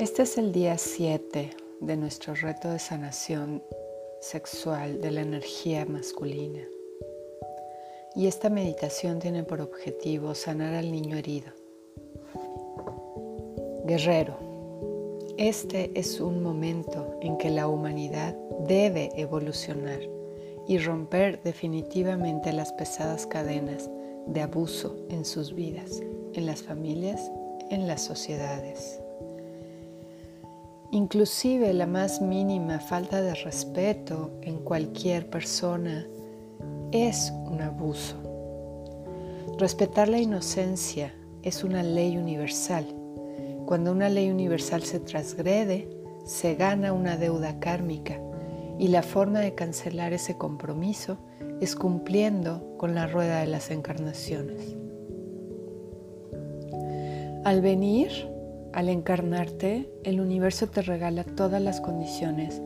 Este es el día 7 de nuestro reto de sanación sexual de la energía masculina. Y esta meditación tiene por objetivo sanar al niño herido. Guerrero, este es un momento en que la humanidad debe evolucionar y romper definitivamente las pesadas cadenas de abuso en sus vidas, en las familias, en las sociedades. Inclusive la más mínima falta de respeto en cualquier persona es un abuso. Respetar la inocencia es una ley universal. Cuando una ley universal se transgrede, se gana una deuda kármica y la forma de cancelar ese compromiso es cumpliendo con la rueda de las encarnaciones. Al venir, al encarnarte, el universo te regala todas las condiciones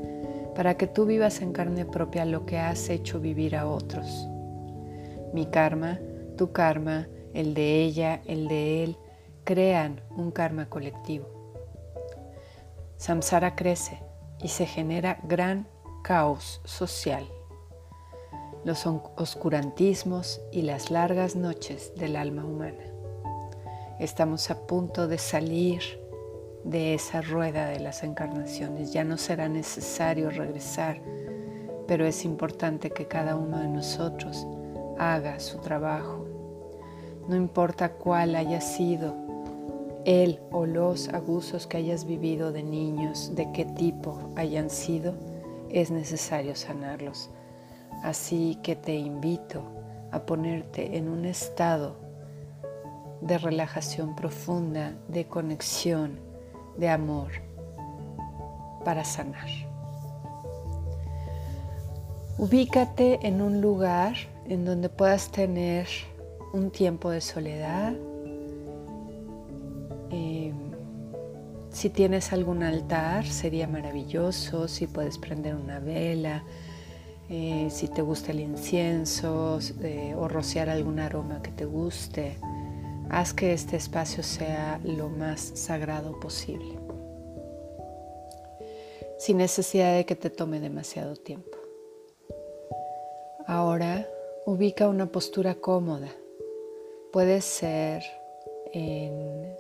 para que tú vivas en carne propia lo que has hecho vivir a otros. Mi karma, tu karma, el de ella, el de él, crean un karma colectivo. Samsara crece y se genera gran caos social. Los oscurantismos y las largas noches del alma humana. Estamos a punto de salir de esa rueda de las encarnaciones. Ya no será necesario regresar, pero es importante que cada uno de nosotros haga su trabajo. No importa cuál haya sido el o los abusos que hayas vivido de niños, de qué tipo hayan sido, es necesario sanarlos. Así que te invito a ponerte en un estado de relajación profunda, de conexión, de amor para sanar. Ubícate en un lugar en donde puedas tener un tiempo de soledad. Em, si tienes algún altar, sería maravilloso. Si puedes prender una vela, eh, si te gusta el incienso eh, o rociar algún aroma que te guste. Haz que este espacio sea lo más sagrado posible, sin necesidad de que te tome demasiado tiempo. Ahora ubica una postura cómoda. Puede ser en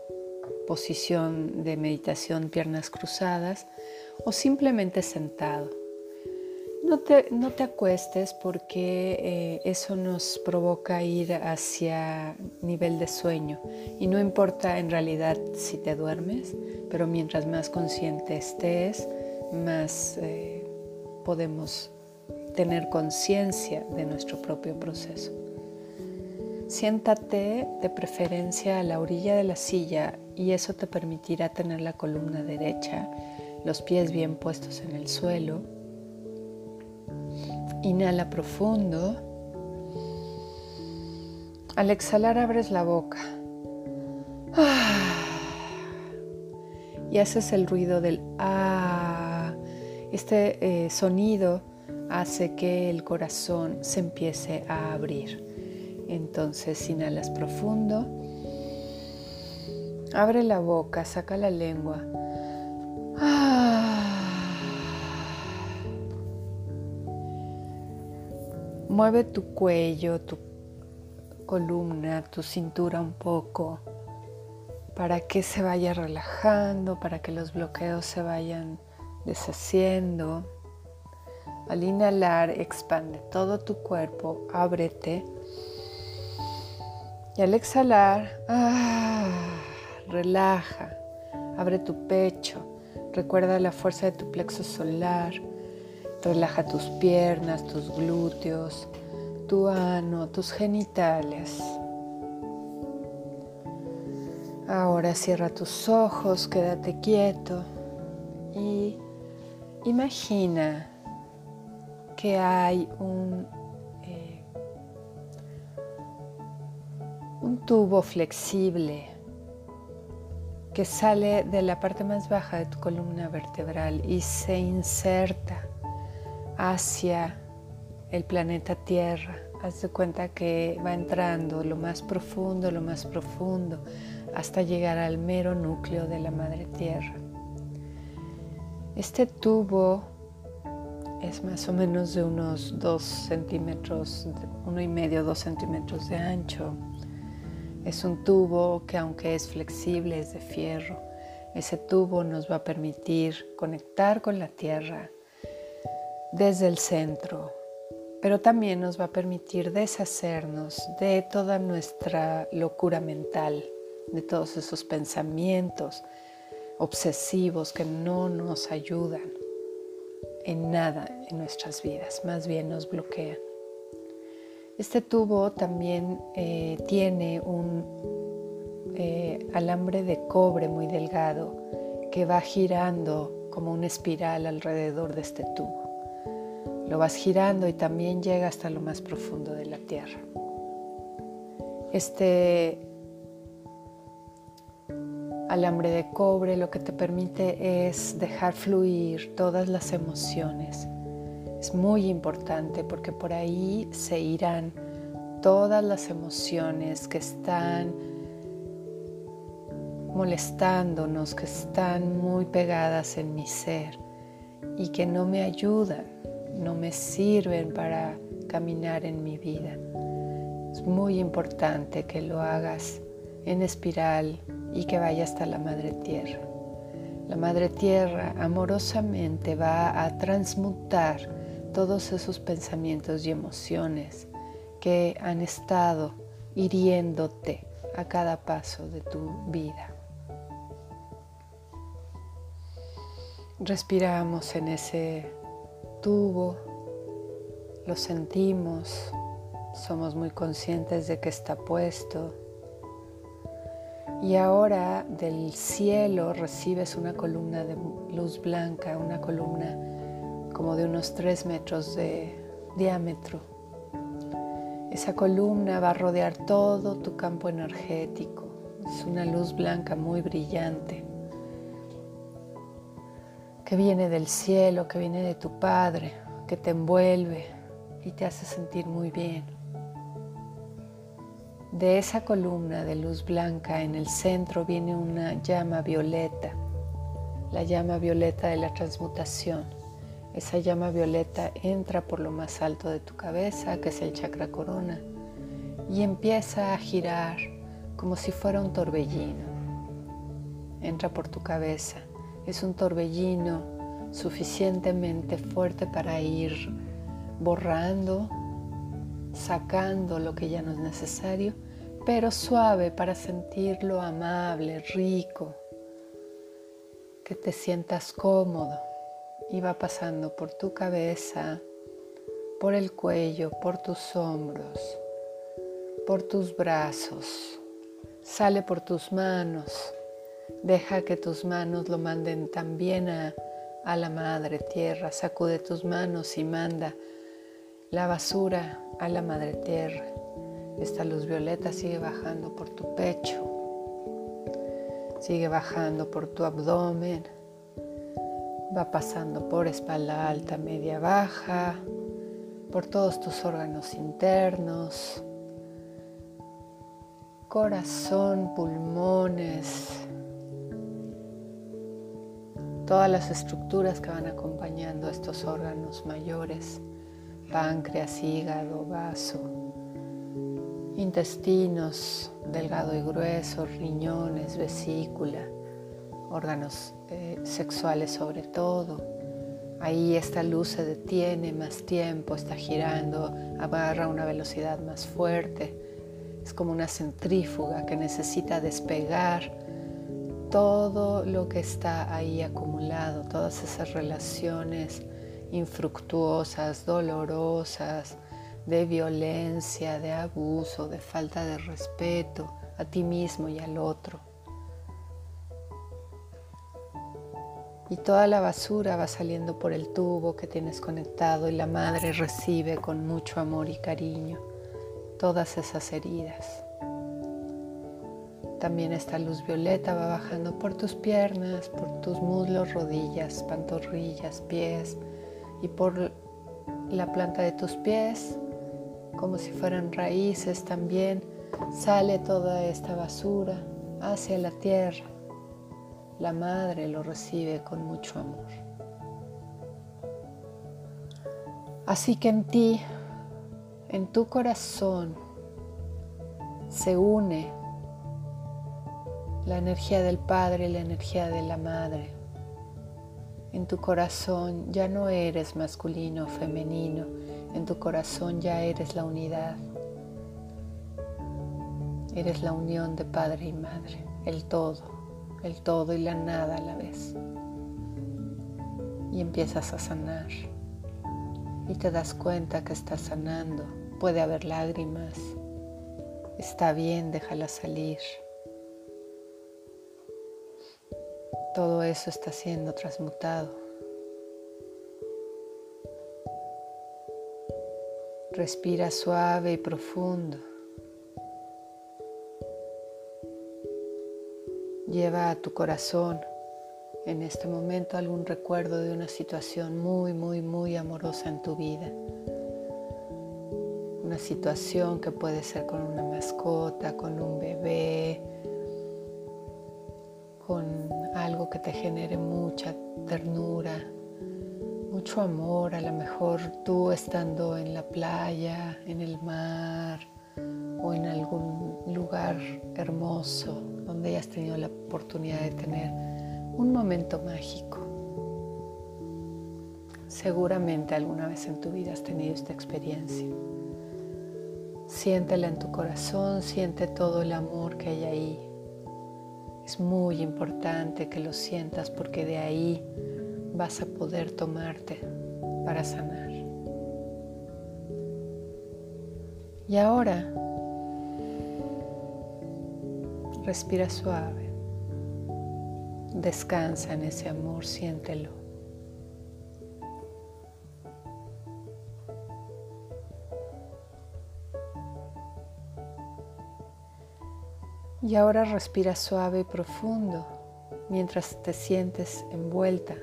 posición de meditación, piernas cruzadas o simplemente sentado no te, no te acuestes porque eh, eso nos provoca ir hacia nivel de sueño y no importa en realidad si te duermes, pero mientras más consciente estés, más eh, podemos tener conciencia de nuestro propio proceso. Siéntate de preferencia a la orilla de la silla y eso te permitirá tener la columna derecha, los pies bien puestos en el suelo Inhala profundo. Al exhalar abres la boca. Y haces el ruido del ah. Este eh, sonido hace que el corazón se empiece a abrir. Entonces inhalas profundo. Abre la boca, saca la lengua. Mueve tu cuello, tu columna, tu cintura un poco para que se vaya relajando, para que los bloqueos se vayan deshaciendo. Al inhalar, expande todo tu cuerpo, ábrete. Y al exhalar, ah, relaja, abre tu pecho, recuerda la fuerza de tu plexo solar Relaja tus piernas, tus glúteos, tu ano, tus genitales. Ahora cierra tus ojos, quédate quieto y imagina que hay un, eh, un tubo flexible que sale de la parte más baja de tu columna vertebral y se inserta hacia el planeta Tierra. Haz de cuenta que va entrando lo más profundo, lo más profundo, hasta llegar al mero núcleo de la Madre Tierra. Este tubo es más o menos de unos 2 centímetros, uno y medio, 2 centímetros de ancho. Es un tubo que aunque es flexible, es de fierro. Ese tubo nos va a permitir conectar con la tierra desde el centro, pero también nos va a permitir deshacernos de toda nuestra locura mental, de todos esos pensamientos obsesivos que no nos ayudan en nada en nuestras vidas, más bien nos bloquean. Este tubo también eh, tiene un eh, alambre de cobre muy delgado que va girando como una espiral alrededor de este tubo. Lo vas girando y también llega hasta lo más profundo de la tierra. Este alambre de cobre lo que te permite es dejar fluir todas las emociones. Es muy importante porque por ahí se irán todas las emociones que están molestándonos, que están muy pegadas en mi ser y que no me ayudan no me sirven para caminar en mi vida. Es muy importante que lo hagas en espiral y que vaya hasta la Madre Tierra. La Madre Tierra amorosamente va a transmutar todos esos pensamientos y emociones que han estado hiriéndote a cada paso de tu vida. Respiramos en ese tubo, lo sentimos, somos muy conscientes de que está puesto. Y ahora del cielo recibes una columna de luz blanca, una columna como de unos tres metros de diámetro. Esa columna va a rodear todo tu campo energético. Es una luz blanca muy brillante que viene del cielo, que viene de tu Padre, que te envuelve y te hace sentir muy bien. De esa columna de luz blanca en el centro viene una llama violeta, la llama violeta de la transmutación. Esa llama violeta entra por lo más alto de tu cabeza, que es el chakra corona, y empieza a girar como si fuera un torbellino. Entra por tu cabeza es un torbellino suficientemente fuerte para ir borrando, sacando lo que ya no es necesario, pero suave para sentirlo amable, rico, que te sientas cómodo. Y va pasando por tu cabeza, por el cuello, por tus hombros, por tus brazos, sale por tus manos Deja que tus manos lo manden también a, a la madre tierra. Sacude tus manos y manda la basura a la madre tierra. Esta luz violeta sigue bajando por tu pecho, sigue bajando por tu abdomen, va pasando por espalda alta, media, baja, por todos tus órganos internos, corazón, pulmones, todas las estructuras que van acompañando estos órganos mayores, páncreas, hígado, vaso, intestinos, delgado y grueso, riñones, vesícula, órganos eh, sexuales sobre todo. Ahí esta luz se detiene más tiempo, está girando, agarra una velocidad más fuerte. Es como una centrífuga que necesita despegar todo lo que está ahí acumulado, todas esas relaciones infructuosas, dolorosas, de violencia, de abuso, de falta de respeto a ti mismo y al otro. Y toda la basura va saliendo por el tubo que tienes conectado y la madre recibe con mucho amor y cariño todas esas heridas. También esta luz violeta va bajando por tus piernas, por tus muslos, rodillas, pantorrillas, pies y por la planta de tus pies, como si fueran raíces también. Sale toda esta basura hacia la tierra. La madre lo recibe con mucho amor. Así que en ti, en tu corazón, se une la energía del Padre y la energía de la Madre. En tu corazón ya no eres masculino o femenino, en tu corazón ya eres la unidad. Eres la unión de Padre y Madre, el todo, el todo y la nada a la vez. Y empiezas a sanar. Y te das cuenta que estás sanando. Puede haber lágrimas. Está bien, déjala salir. Todo eso está siendo transmutado. Respira suave y profundo. Lleva a tu corazón en este momento algún recuerdo de una situación muy, muy, muy amorosa en tu vida. Una situación que puede ser con una mascota, con un bebé, con algo que te genere mucha ternura, mucho amor, a lo mejor tú estando en la playa, en el mar o en algún lugar hermoso donde hayas tenido la oportunidad de tener un momento mágico. Seguramente alguna vez en tu vida has tenido esta experiencia. Siéntela en tu corazón, siente todo el amor que hay ahí, es muy importante que lo sientas porque de ahí vas a poder tomarte para sanar. Y ahora respira suave, descansa en ese amor, siéntelo. Y ahora respira suave y profundo mientras te sientes envuelta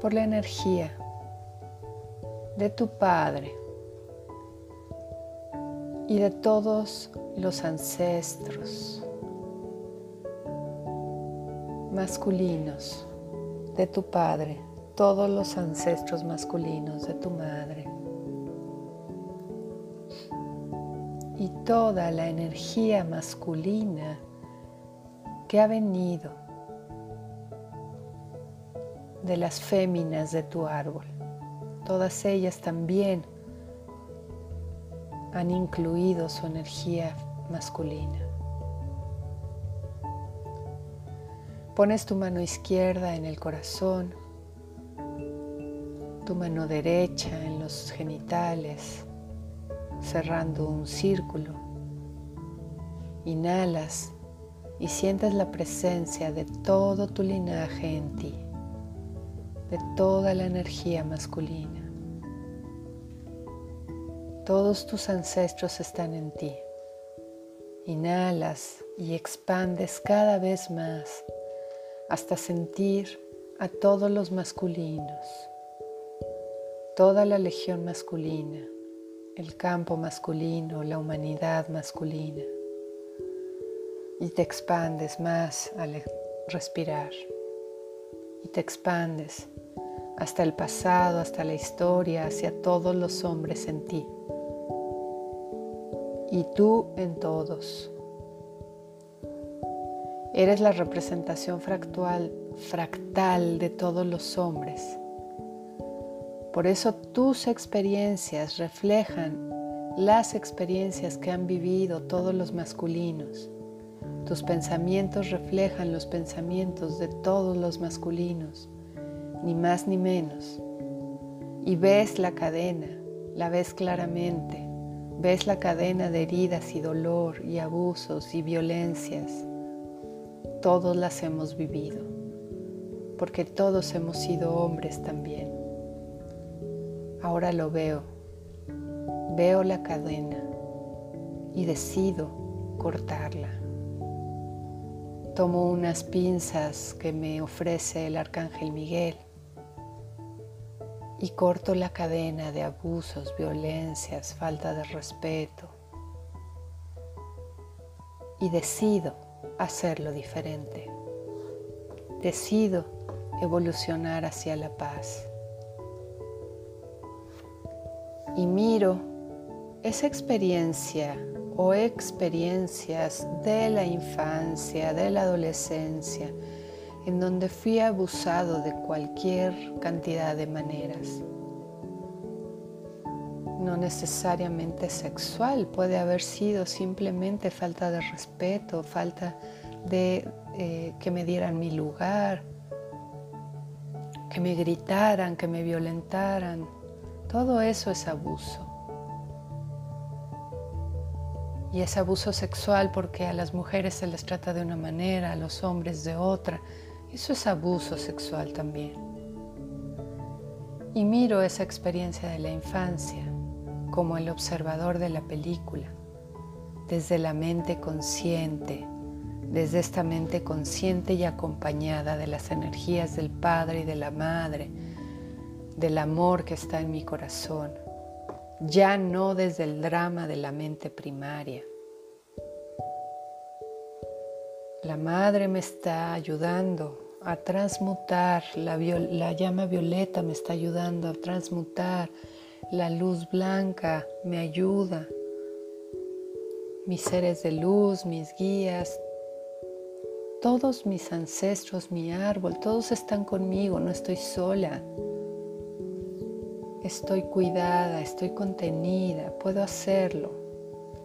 por la energía de tu Padre y de todos los ancestros masculinos de tu Padre, todos los ancestros masculinos de tu Madre. Y toda la energía masculina que ha venido de las féminas de tu árbol. Todas ellas también han incluido su energía masculina. Pones tu mano izquierda en el corazón, tu mano derecha en los genitales, cerrando un círculo. Inhalas y sientes la presencia de todo tu linaje en ti, de toda la energía masculina. Todos tus ancestros están en ti. Inhalas y expandes cada vez más hasta sentir a todos los masculinos, toda la legión masculina el campo masculino, la humanidad masculina. Y te expandes más al respirar. Y te expandes hasta el pasado, hasta la historia, hacia todos los hombres en ti. Y tú en todos. Eres la representación fractal, fractal de todos los hombres por eso tus experiencias reflejan las experiencias que han vivido todos los masculinos. Tus pensamientos reflejan los pensamientos de todos los masculinos, ni más ni menos. Y ves la cadena, la ves claramente, ves la cadena de heridas y dolor y abusos y violencias. Todos las hemos vivido, porque todos hemos sido hombres también. Ahora lo veo, veo la cadena y decido cortarla. Tomo unas pinzas que me ofrece el arcángel Miguel y corto la cadena de abusos, violencias, falta de respeto y decido hacerlo diferente. Decido evolucionar hacia la paz y miro esa experiencia o experiencias de la infancia, de la adolescencia, en donde fui abusado de cualquier cantidad de maneras. No necesariamente sexual, puede haber sido simplemente falta de respeto, falta de eh, que me dieran mi lugar, que me gritaran, que me violentaran. Todo eso es abuso. Y es abuso sexual porque a las mujeres se les trata de una manera, a los hombres de otra. Eso es abuso sexual también. Y miro esa experiencia de la infancia como el observador de la película, desde la mente consciente, desde esta mente consciente y acompañada de las energías del Padre y de la Madre, del amor que está en mi corazón, ya no desde el drama de la mente primaria. La Madre me está ayudando a transmutar, la, la llama violeta me está ayudando a transmutar, la luz blanca me ayuda, mis seres de luz, mis guías, todos mis ancestros, mi árbol, todos están conmigo, no estoy sola. Estoy cuidada, estoy contenida, puedo hacerlo.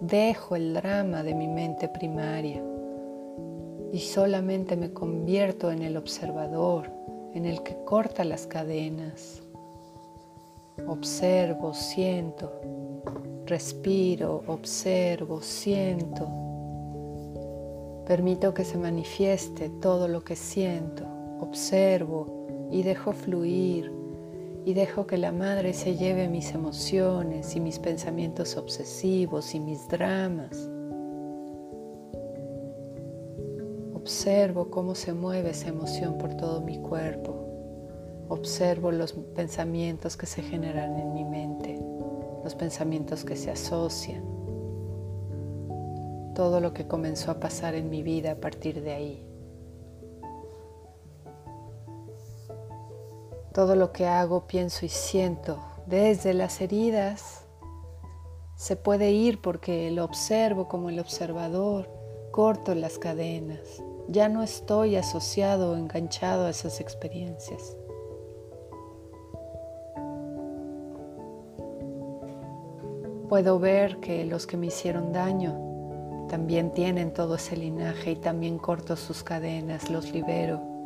Dejo el drama de mi mente primaria y solamente me convierto en el observador, en el que corta las cadenas. Observo, siento, respiro, observo, siento. Permito que se manifieste todo lo que siento, observo y dejo fluir y dejo que la madre se lleve mis emociones y mis pensamientos obsesivos y mis dramas. Observo cómo se mueve esa emoción por todo mi cuerpo. Observo los pensamientos que se generan en mi mente, los pensamientos que se asocian, todo lo que comenzó a pasar en mi vida a partir de ahí. Todo lo que hago, pienso y siento desde las heridas se puede ir porque lo observo como el observador, corto las cadenas, ya no estoy asociado o enganchado a esas experiencias. Puedo ver que los que me hicieron daño también tienen todo ese linaje y también corto sus cadenas, los libero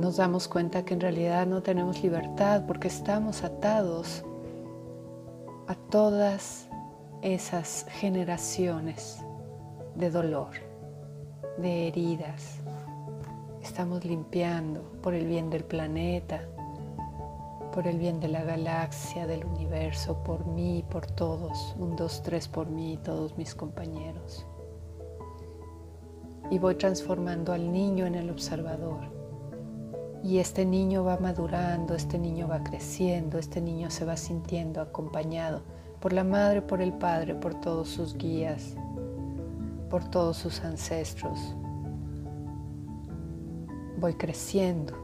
nos damos cuenta que en realidad no tenemos libertad porque estamos atados a todas esas generaciones de dolor, de heridas. Estamos limpiando por el bien del planeta, por el bien de la galaxia, del universo, por mí, por todos. Un, dos, tres por mí y todos mis compañeros. Y voy transformando al niño en el observador y este niño va madurando, este niño va creciendo, este niño se va sintiendo acompañado por la madre, por el padre, por todos sus guías, por todos sus ancestros. Voy creciendo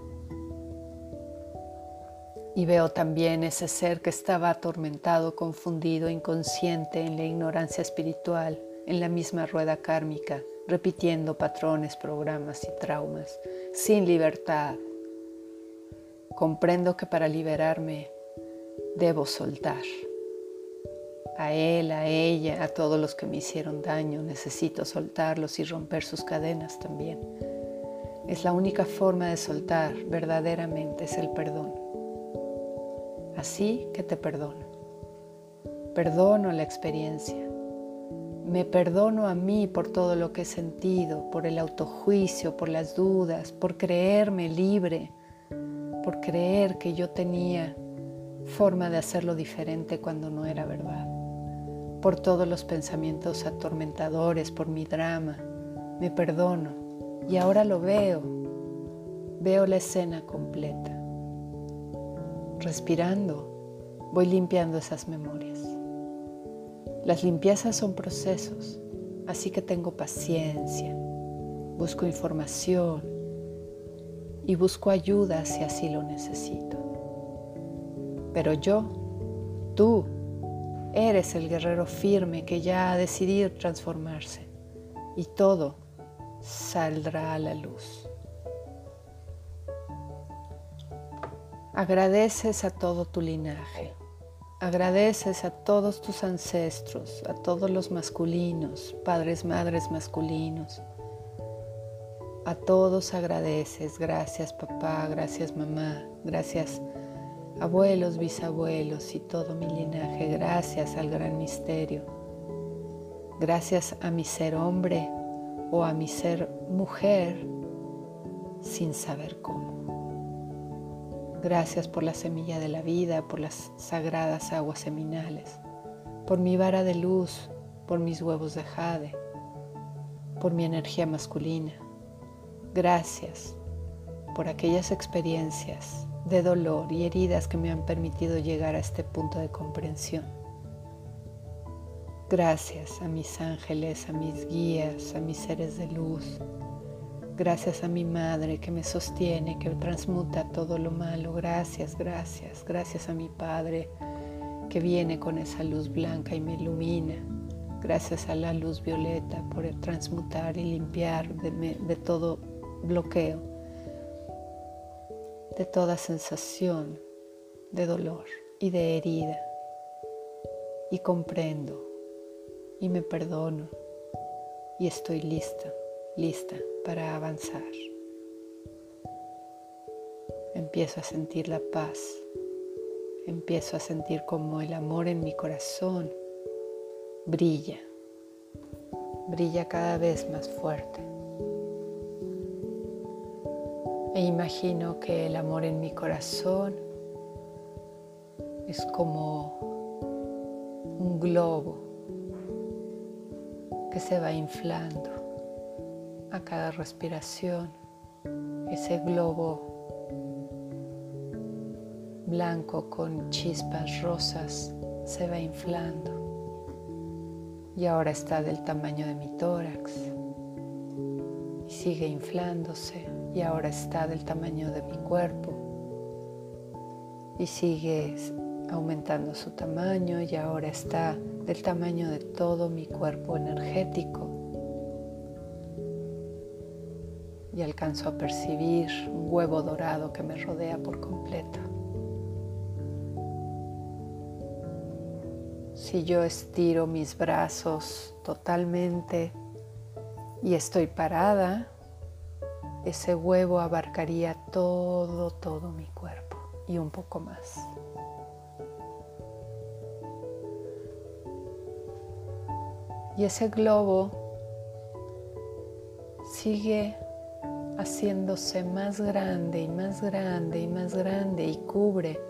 y veo también ese ser que estaba atormentado, confundido, inconsciente en la ignorancia espiritual, en la misma rueda kármica, repitiendo patrones, programas y traumas, sin libertad, comprendo que para liberarme debo soltar. A él, a ella, a todos los que me hicieron daño, necesito soltarlos y romper sus cadenas también. Es la única forma de soltar verdaderamente, es el perdón. Así que te perdono. Perdono la experiencia. Me perdono a mí por todo lo que he sentido, por el autojuicio, por las dudas, por creerme libre, por creer que yo tenía forma de hacerlo diferente cuando no era verdad, por todos los pensamientos atormentadores, por mi drama. Me perdono y ahora lo veo, veo la escena completa. Respirando, voy limpiando esas memorias. Las limpiezas son procesos, así que tengo paciencia, busco información, y busco ayuda si así lo necesito. Pero yo Tú eres el guerrero firme que ya ha decidido transformarse y todo saldrá a la luz. Agradeces a todo tu linaje, agradeces a todos tus ancestros, a todos los masculinos, padres, madres masculinos. A todos agradeces, gracias papá, gracias mamá, gracias abuelos, bisabuelos y todo mi linaje, gracias al gran misterio. Gracias a mi ser hombre o a mi ser mujer sin saber cómo. Gracias por la semilla de la vida, por las sagradas aguas seminales, por mi vara de luz, por mis huevos de jade, por mi energía masculina. Gracias por aquellas experiencias de dolor y heridas que me han permitido llegar a este punto de comprensión. Gracias a mis ángeles, a mis guías, a mis seres de luz, Gracias a mi madre que me sostiene, que transmuta todo lo malo. Gracias, gracias. Gracias a mi padre que viene con esa luz blanca y me ilumina. Gracias a la luz violeta por transmutar y limpiar de, de todo bloqueo, de toda sensación de dolor y de herida. Y comprendo y me perdono y estoy lista, lista para avanzar. Empiezo a sentir la paz, empiezo a sentir como el amor en mi corazón brilla, brilla cada vez más fuerte. E imagino que el amor en mi corazón es como un globo que se va inflando a cada respiración, ese globo blanco con chispas rosas se va inflando. Y ahora está del tamaño de mi tórax y sigue inflándose y ahora está del tamaño de mi cuerpo y sigue aumentando su tamaño y ahora está del tamaño de todo mi cuerpo energético y alcanzo a percibir un huevo dorado que me rodea por completo. Si yo estiro mis brazos totalmente y estoy parada, ese huevo abarcaría todo, todo mi cuerpo y un poco más. Y ese globo sigue haciéndose más grande y más grande y más grande y cubre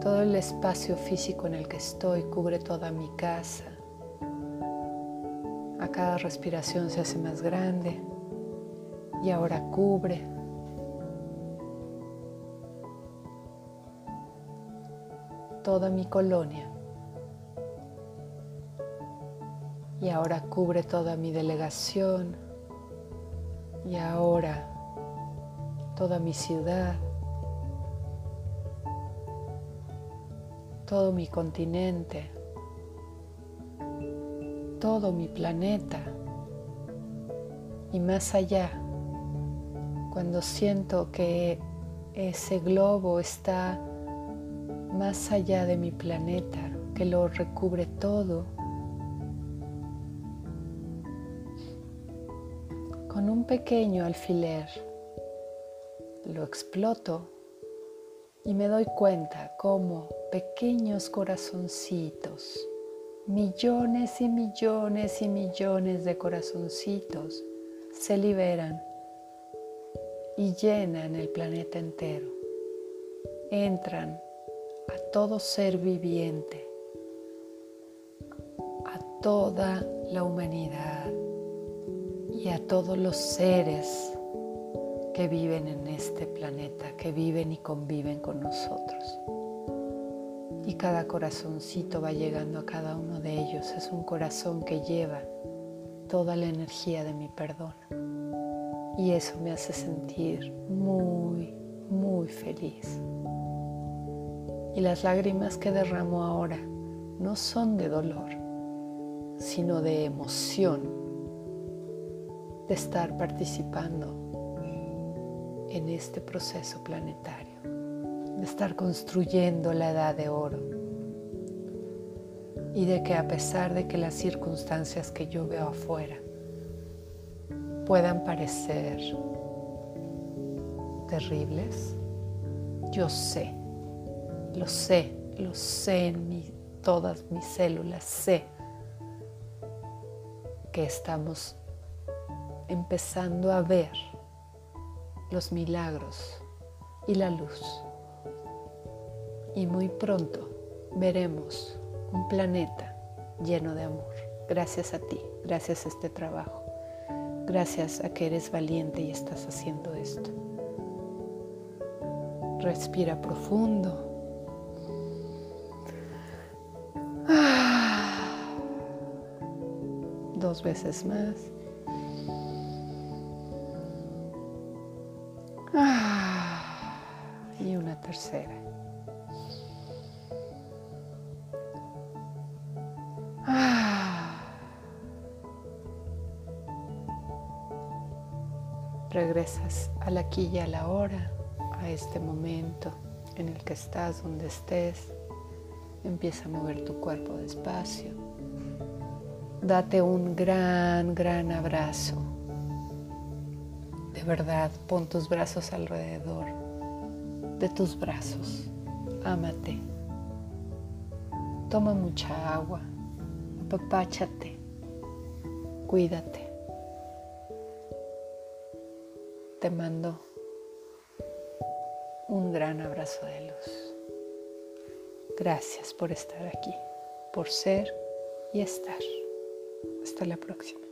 todo el espacio físico en el que estoy, cubre toda mi casa. A cada respiración se hace más grande y ahora cubre. Toda mi colonia. Y ahora cubre toda mi delegación, y ahora toda mi ciudad, todo mi continente, todo mi planeta. Y más allá, cuando siento que ese globo está más allá de mi planeta, que lo recubre todo, con un pequeño alfiler. Lo exploto y me doy cuenta cómo pequeños corazoncitos, millones y millones y millones de corazoncitos se liberan y llenan el planeta entero. Entran a todo ser viviente, a toda la humanidad y a todos los seres que viven en este planeta, que viven y conviven con nosotros. Y cada corazoncito va llegando a cada uno de ellos. Es un corazón que lleva toda la energía de mi perdón. Y eso me hace sentir muy, muy feliz. Y las lágrimas que derramo ahora no son de dolor, sino de emoción de estar participando en este proceso planetario, de estar construyendo la edad de oro y de que a pesar de que las circunstancias que yo veo afuera puedan parecer terribles, yo sé, lo sé, lo sé en todas mis células, sé que estamos empezando a ver los milagros y la luz. Y muy pronto veremos un planeta lleno de amor. Gracias a ti, gracias a este trabajo, gracias a que eres valiente y estás haciendo esto. Respira profundo. Dos veces más. Regresas al aquí y a la hora a este momento en el que estás, donde estés. Empieza a mover tu cuerpo despacio. Date un gran, gran abrazo. De verdad, pon tus brazos alrededor de tus brazos. Ámate. Toma mucha agua. Apapáchate. Cuídate. Te mando un gran abrazo de luz. Gracias por estar aquí, por ser y estar. Hasta la próxima.